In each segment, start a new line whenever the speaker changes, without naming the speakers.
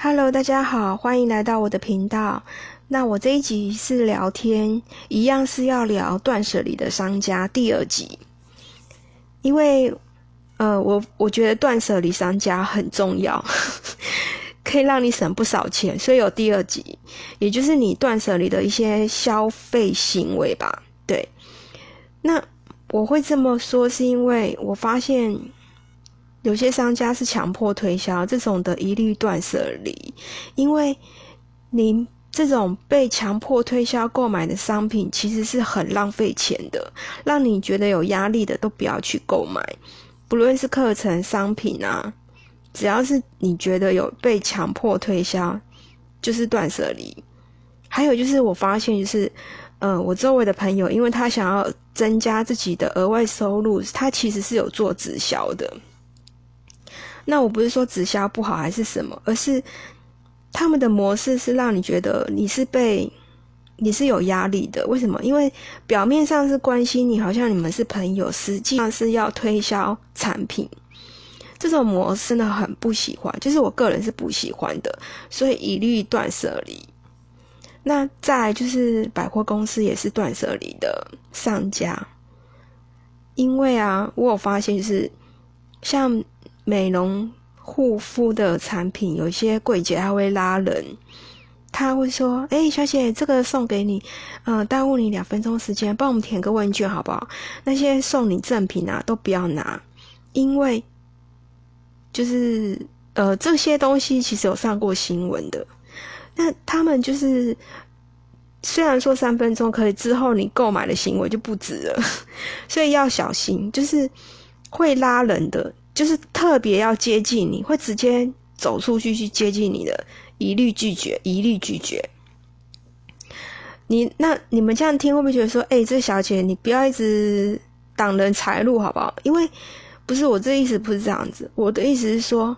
Hello，大家好，欢迎来到我的频道。那我这一集是聊天，一样是要聊断舍离的商家第二集。因为，呃，我我觉得断舍离商家很重要，可以让你省不少钱，所以有第二集，也就是你断舍离的一些消费行为吧。对，那我会这么说，是因为我发现。有些商家是强迫推销，这种的一律断舍离，因为您这种被强迫推销购买的商品，其实是很浪费钱的，让你觉得有压力的都不要去购买。不论是课程、商品啊，只要是你觉得有被强迫推销，就是断舍离。还有就是我发现，就是呃，我周围的朋友，因为他想要增加自己的额外收入，他其实是有做直销的。那我不是说直销不好还是什么，而是他们的模式是让你觉得你是被你是有压力的。为什么？因为表面上是关心你，好像你们是朋友，实际上是要推销产品。这种模式呢，很不喜欢，就是我个人是不喜欢的，所以一律断舍离。那再就是百货公司也是断舍离的商家，因为啊，我有发现是像。美容护肤的产品，有些柜姐还会拉人，他会说：“哎，小姐，这个送给你，嗯，耽误你两分钟时间，帮我们填个问卷好不好？那些送你赠品啊，都不要拿，因为就是呃，这些东西其实有上过新闻的。那他们就是虽然说三分钟可以，之后你购买的行为就不值了，所以要小心，就是会拉人的。”就是特别要接近你，会直接走出去去接近你的，一律拒绝，一律拒绝。你那你们这样听会不会觉得说，哎，这小姐你不要一直挡人财路好不好？因为不是我这意思，不是这样子。我的意思是说，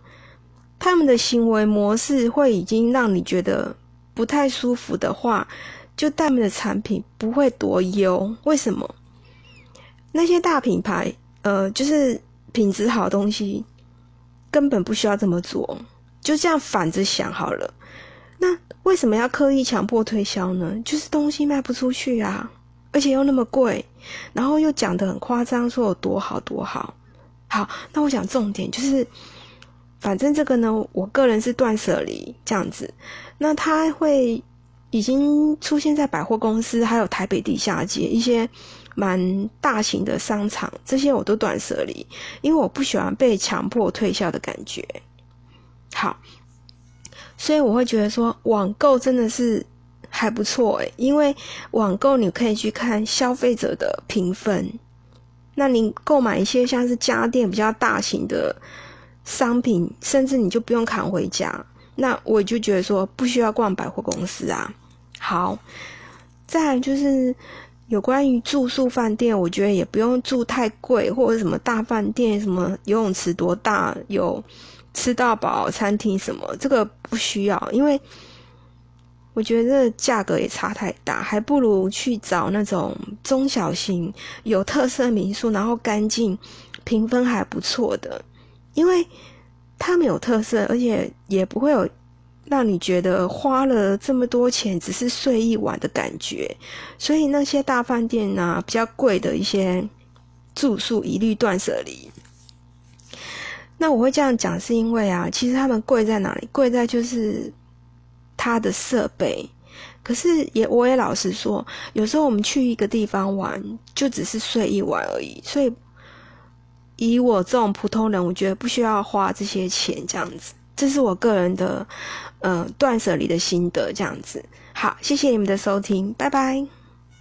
他们的行为模式会已经让你觉得不太舒服的话，就他们的产品不会多优。为什么？那些大品牌，呃，就是。品质好东西根本不需要这么做，就这样反着想好了。那为什么要刻意强迫推销呢？就是东西卖不出去啊，而且又那么贵，然后又讲的很夸张，说有多好多好。好，那我想重点就是，反正这个呢，我个人是断舍离这样子。那他会已经出现在百货公司，还有台北地下街一些。蛮大型的商场，这些我都断舍离，因为我不喜欢被强迫推销的感觉。好，所以我会觉得说网购真的是还不错诶，因为网购你可以去看消费者的评分。那你购买一些像是家电比较大型的商品，甚至你就不用扛回家。那我就觉得说不需要逛百货公司啊。好，再就是。有关于住宿饭店，我觉得也不用住太贵，或者什么大饭店，什么游泳池多大，有吃到饱餐厅什么，这个不需要，因为我觉得价格也差太大，还不如去找那种中小型有特色民宿，然后干净，评分还不错的，因为他们有特色，而且也不会有。让你觉得花了这么多钱只是睡一晚的感觉，所以那些大饭店啊，比较贵的一些住宿一律断舍离。那我会这样讲，是因为啊，其实他们贵在哪里？贵在就是它的设备。可是也我也老实说，有时候我们去一个地方玩，就只是睡一晚而已。所以以我这种普通人，我觉得不需要花这些钱这样子。这是我个人的，呃，断舍离的心得，这样子。好，谢谢你们的收听，拜拜。